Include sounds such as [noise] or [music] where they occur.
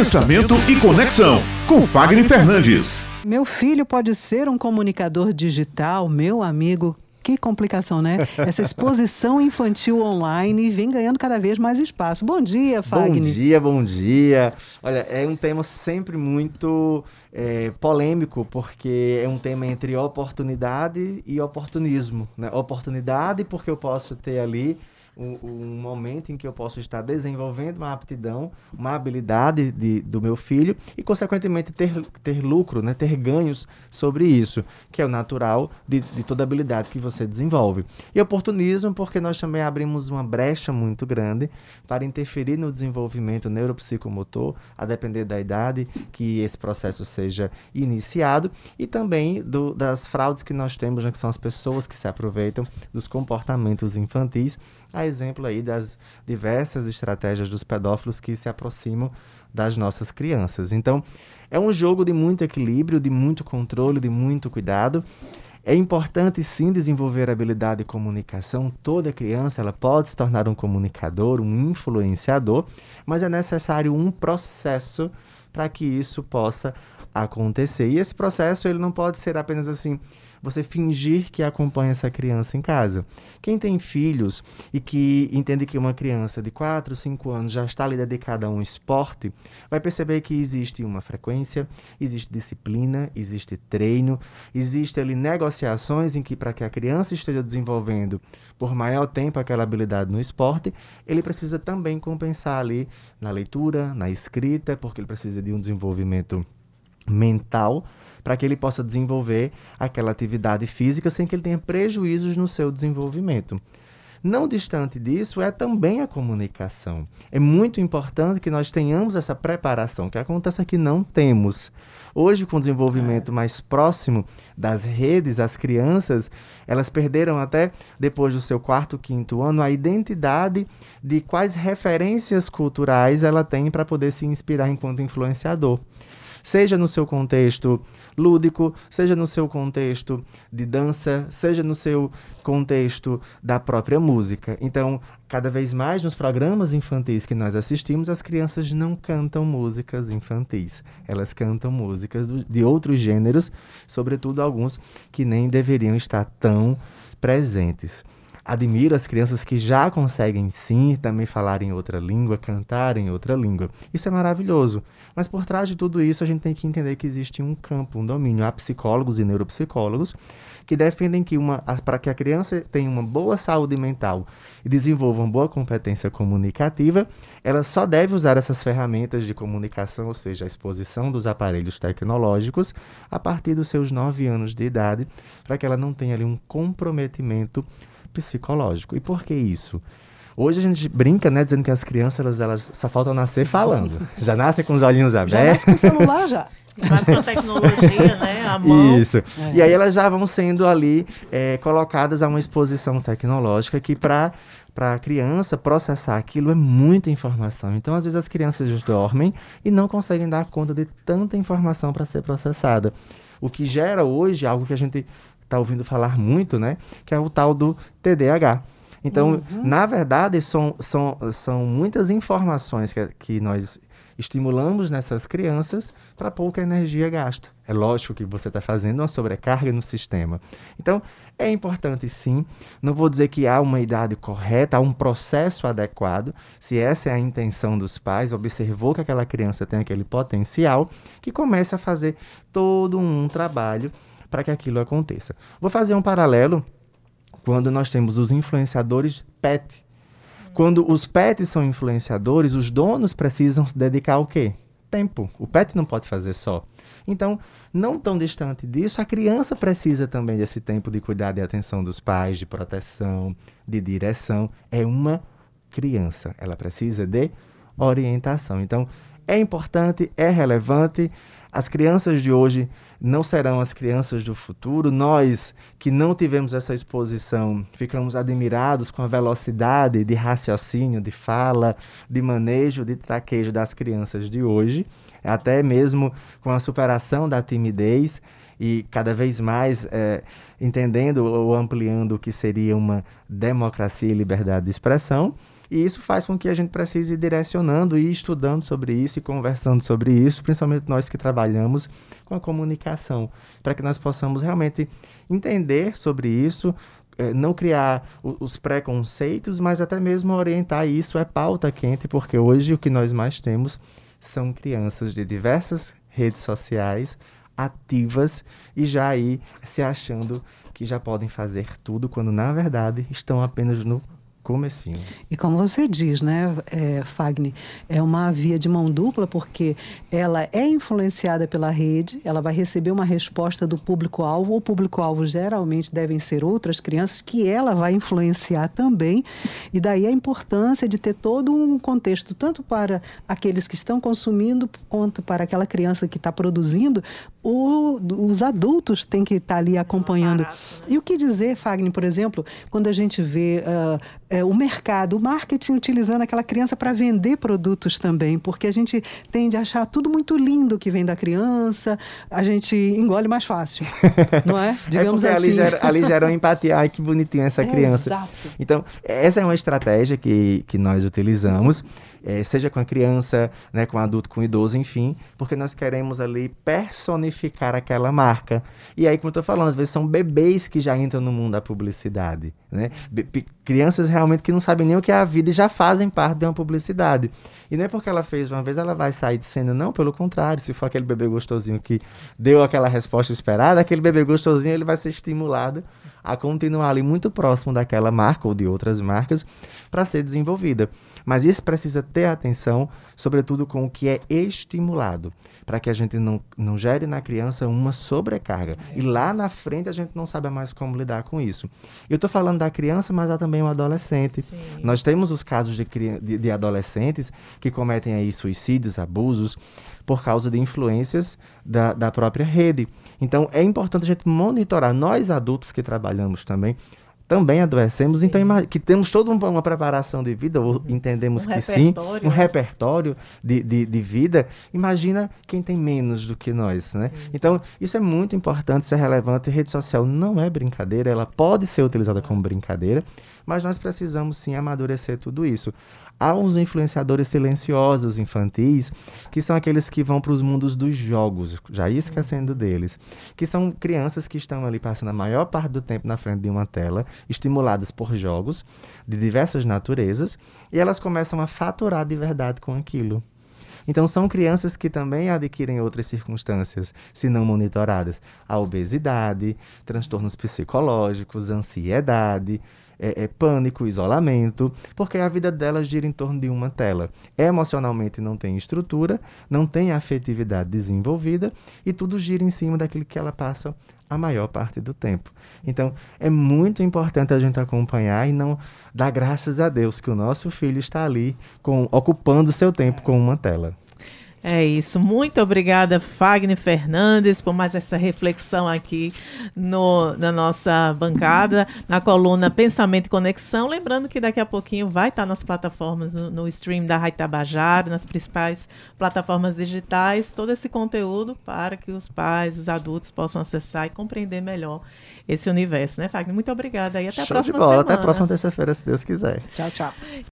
Pensamento e Conexão, com Fagner Fernandes. Meu filho pode ser um comunicador digital, meu amigo. Que complicação, né? Essa exposição infantil online vem ganhando cada vez mais espaço. Bom dia, Fagner. Bom dia, bom dia. Olha, é um tema sempre muito é, polêmico, porque é um tema entre oportunidade e oportunismo. Né? Oportunidade, porque eu posso ter ali um, um, momento em que eu posso estar desenvolvendo uma aptidão, uma habilidade de, do meu filho e, consequentemente, ter, ter lucro, né, ter ganhos sobre isso, que é o natural de, de toda habilidade que você desenvolve. E oportunismo, porque nós também abrimos uma brecha muito grande para interferir no desenvolvimento neuropsicomotor, a depender da idade que esse processo seja iniciado, e também do, das fraudes que nós temos, né, que são as pessoas que se aproveitam dos comportamentos infantis a exemplo aí das diversas estratégias dos pedófilos que se aproximam das nossas crianças. Então, é um jogo de muito equilíbrio, de muito controle, de muito cuidado. É importante sim desenvolver a habilidade de comunicação. Toda criança ela pode se tornar um comunicador, um influenciador, mas é necessário um processo para que isso possa acontecer. E esse processo ele não pode ser apenas assim você fingir que acompanha essa criança em casa. Quem tem filhos e que entende que uma criança de 4, 5 anos já está ali dedicada a um esporte, vai perceber que existe uma frequência, existe disciplina, existe treino, existe ali negociações em que para que a criança esteja desenvolvendo por maior tempo aquela habilidade no esporte, ele precisa também compensar ali na leitura, na escrita, porque ele precisa de um desenvolvimento mental para que ele possa desenvolver aquela atividade física sem que ele tenha prejuízos no seu desenvolvimento. Não distante disso é também a comunicação. É muito importante que nós tenhamos essa preparação, que acontece que não temos. Hoje, com o desenvolvimento é. mais próximo das redes, as crianças, elas perderam até depois do seu quarto, quinto ano, a identidade de quais referências culturais ela tem para poder se inspirar enquanto influenciador seja no seu contexto lúdico, seja no seu contexto de dança, seja no seu contexto da própria música. Então, cada vez mais nos programas infantis que nós assistimos, as crianças não cantam músicas infantis. Elas cantam músicas de outros gêneros, sobretudo alguns que nem deveriam estar tão presentes admiro as crianças que já conseguem sim também falar em outra língua, cantar em outra língua. Isso é maravilhoso. Mas por trás de tudo isso, a gente tem que entender que existe um campo, um domínio. Há psicólogos e neuropsicólogos que defendem que para que a criança tenha uma boa saúde mental e desenvolva uma boa competência comunicativa, ela só deve usar essas ferramentas de comunicação, ou seja, a exposição dos aparelhos tecnológicos, a partir dos seus nove anos de idade, para que ela não tenha ali um comprometimento psicológico. E por que isso? Hoje a gente brinca, né, dizendo que as crianças elas, elas só faltam nascer falando. [laughs] Já nascem com os olhinhos abertos. Já nasce com o celular já. [laughs] Mas com a tecnologia, né? A mão. Isso. É. E aí elas já vão sendo ali é, colocadas a uma exposição tecnológica que para para a criança processar aquilo é muita informação. Então, às vezes as crianças dormem e não conseguem dar conta de tanta informação para ser processada. O que gera hoje algo que a gente está ouvindo falar muito, né? Que é o tal do TDAH. Então, uhum. na verdade, são, são, são muitas informações que, que nós estimulamos nessas crianças para pouca energia gasta. É lógico que você está fazendo uma sobrecarga no sistema. Então, é importante sim. Não vou dizer que há uma idade correta, há um processo adequado. Se essa é a intenção dos pais, observou que aquela criança tem aquele potencial, que comece a fazer todo um trabalho para que aquilo aconteça. Vou fazer um paralelo quando nós temos os influenciadores pet. Quando os pets são influenciadores, os donos precisam se dedicar ao quê? Tempo. O pet não pode fazer só. Então, não tão distante disso, a criança precisa também desse tempo de cuidado e atenção dos pais, de proteção, de direção. É uma criança. Ela precisa de orientação. Então, é importante, é relevante. As crianças de hoje não serão as crianças do futuro. Nós que não tivemos essa exposição, ficamos admirados com a velocidade de raciocínio, de fala, de manejo, de traquejo das crianças de hoje, até mesmo com a superação da timidez e cada vez mais é, entendendo ou ampliando o que seria uma democracia e liberdade de expressão. E isso faz com que a gente precise ir direcionando e estudando sobre isso e conversando sobre isso, principalmente nós que trabalhamos com a comunicação, para que nós possamos realmente entender sobre isso, eh, não criar os preconceitos, mas até mesmo orientar isso é pauta quente, porque hoje o que nós mais temos são crianças de diversas redes sociais ativas e já aí se achando que já podem fazer tudo, quando na verdade estão apenas no comecinho. E como você diz, né, é, Fagner, é uma via de mão dupla porque ela é influenciada pela rede, ela vai receber uma resposta do público-alvo, o público-alvo geralmente devem ser outras crianças que ela vai influenciar também, e daí a importância de ter todo um contexto, tanto para aqueles que estão consumindo, quanto para aquela criança que está produzindo, o, os adultos têm que estar ali acompanhando. Barato, né? E o que dizer, Fagner, por exemplo, quando a gente vê uh, é, o mercado, o marketing utilizando aquela criança para vender produtos também, porque a gente tende a achar tudo muito lindo que vem da criança, a gente engole mais fácil, [laughs] não é? é Digamos é assim. Ali gera, ali empatia, ai que bonitinha essa criança. Exato. Então, essa é uma estratégia que, que nós utilizamos é, seja com a criança, né, com o adulto, com o idoso, enfim, porque nós queremos ali personificar aquela marca. E aí, como eu estou falando, às vezes são bebês que já entram no mundo da publicidade, né? crianças realmente que não sabem nem o que é a vida e já fazem parte de uma publicidade. E não é porque ela fez uma vez, ela vai sair de cena, não, pelo contrário, se for aquele bebê gostosinho que deu aquela resposta esperada, aquele bebê gostosinho ele vai ser estimulado a continuar ali muito próximo daquela marca ou de outras marcas para ser desenvolvida. Mas isso precisa ter atenção, sobretudo com o que é estimulado, para que a gente não, não gere na criança uma sobrecarga. E lá na frente a gente não sabe mais como lidar com isso. Eu estou falando da criança, mas há também o adolescente. Sim. Nós temos os casos de, de, de adolescentes que cometem aí suicídios, abusos, por causa de influências da, da própria rede. Então é importante a gente monitorar, nós adultos que trabalhamos também, também adoecemos, então, sim. então que temos toda uma preparação de vida, ou entendemos um que sim, um né? repertório de, de, de, vida, imagina quem tem menos do que nós, né? Então, isso é muito importante, isso é relevante, rede social não é brincadeira, ela pode ser utilizada como brincadeira, mas nós precisamos sim amadurecer tudo isso. Há uns influenciadores silenciosos infantis, que são aqueles que vão para os mundos dos jogos, já ia esquecendo deles, que são crianças que estão ali passando a maior parte do tempo na frente de uma tela, estimuladas por jogos de diversas naturezas, e elas começam a faturar de verdade com aquilo. Então, são crianças que também adquirem outras circunstâncias, se não monitoradas. A obesidade, transtornos psicológicos, ansiedade, é, é, pânico, isolamento, porque a vida delas gira em torno de uma tela. Emocionalmente não tem estrutura, não tem afetividade desenvolvida e tudo gira em cima daquilo que ela passa a maior parte do tempo. Então, é muito importante a gente acompanhar e não dar graças a Deus que o nosso filho está ali com, ocupando seu tempo com uma tela. É isso. Muito obrigada, Fagner Fernandes, por mais essa reflexão aqui no, na nossa bancada, na coluna Pensamento e Conexão. Lembrando que daqui a pouquinho vai estar nas plataformas, no, no stream da Rádio Tabajara, nas principais plataformas digitais, todo esse conteúdo para que os pais, os adultos possam acessar e compreender melhor esse universo, né, Fagner? Muito obrigada e até Show a próxima de bola. semana. Até a próxima terça-feira, se Deus quiser. Tchau, tchau.